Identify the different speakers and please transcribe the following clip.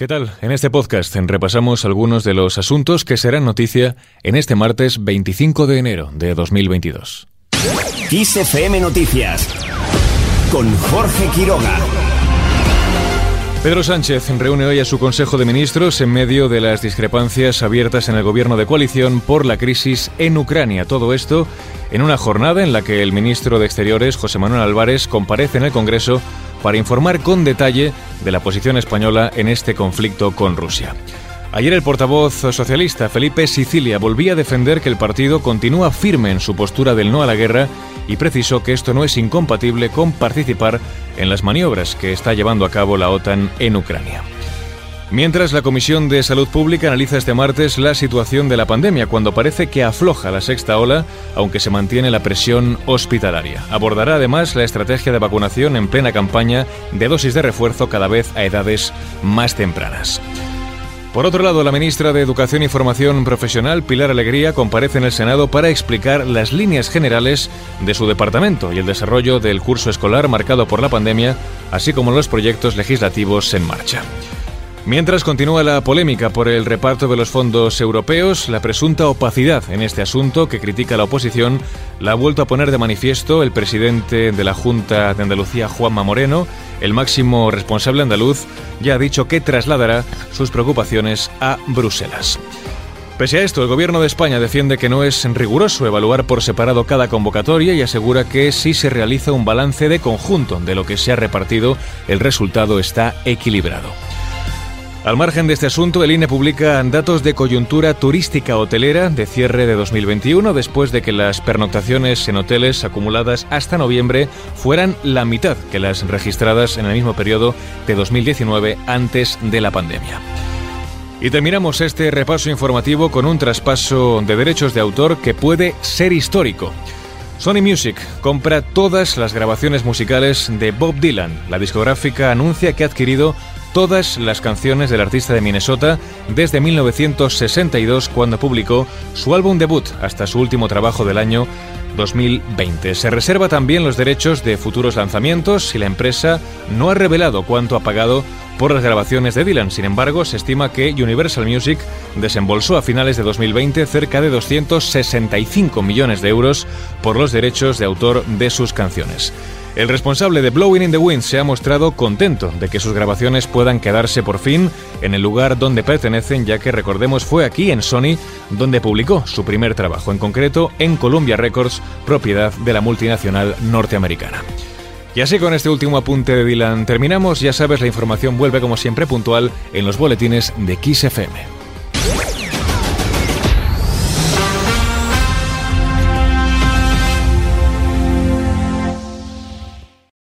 Speaker 1: ¿Qué tal? En este podcast repasamos algunos de los asuntos que serán noticia en este martes 25 de enero de 2022.
Speaker 2: XFM Noticias con Jorge Quiroga.
Speaker 1: Pedro Sánchez reúne hoy a su Consejo de Ministros en medio de las discrepancias abiertas en el gobierno de coalición por la crisis en Ucrania. Todo esto en una jornada en la que el ministro de Exteriores, José Manuel Álvarez, comparece en el Congreso para informar con detalle de la posición española en este conflicto con Rusia. Ayer el portavoz socialista Felipe Sicilia volvía a defender que el partido continúa firme en su postura del no a la guerra y precisó que esto no es incompatible con participar en las maniobras que está llevando a cabo la OTAN en Ucrania. Mientras la Comisión de Salud Pública analiza este martes la situación de la pandemia, cuando parece que afloja la sexta ola, aunque se mantiene la presión hospitalaria. Abordará además la estrategia de vacunación en plena campaña de dosis de refuerzo cada vez a edades más tempranas. Por otro lado, la ministra de Educación y Formación Profesional, Pilar Alegría, comparece en el Senado para explicar las líneas generales de su departamento y el desarrollo del curso escolar marcado por la pandemia, así como los proyectos legislativos en marcha. Mientras continúa la polémica por el reparto de los fondos europeos, la presunta opacidad en este asunto que critica la oposición la ha vuelto a poner de manifiesto el presidente de la Junta de Andalucía, Juanma Moreno. El máximo responsable andaluz ya ha dicho que trasladará sus preocupaciones a Bruselas. Pese a esto, el Gobierno de España defiende que no es riguroso evaluar por separado cada convocatoria y asegura que si se realiza un balance de conjunto de lo que se ha repartido, el resultado está equilibrado. Al margen de este asunto, el INE publica datos de coyuntura turística hotelera de cierre de 2021 después de que las pernoctaciones en hoteles acumuladas hasta noviembre fueran la mitad que las registradas en el mismo periodo de 2019 antes de la pandemia. Y terminamos este repaso informativo con un traspaso de derechos de autor que puede ser histórico. Sony Music compra todas las grabaciones musicales de Bob Dylan. La discográfica anuncia que ha adquirido todas las canciones del artista de Minnesota desde 1962 cuando publicó su álbum debut hasta su último trabajo del año 2020. Se reserva también los derechos de futuros lanzamientos y la empresa no ha revelado cuánto ha pagado por las grabaciones de Dylan. Sin embargo, se estima que Universal Music desembolsó a finales de 2020 cerca de 265 millones de euros por los derechos de autor de sus canciones. El responsable de Blowing in the Wind se ha mostrado contento de que sus grabaciones puedan quedarse por fin en el lugar donde pertenecen, ya que recordemos fue aquí en Sony donde publicó su primer trabajo, en concreto en Columbia Records, propiedad de la multinacional norteamericana. Y así con este último apunte de Dylan terminamos, ya sabes, la información vuelve como siempre puntual en los boletines de XFM.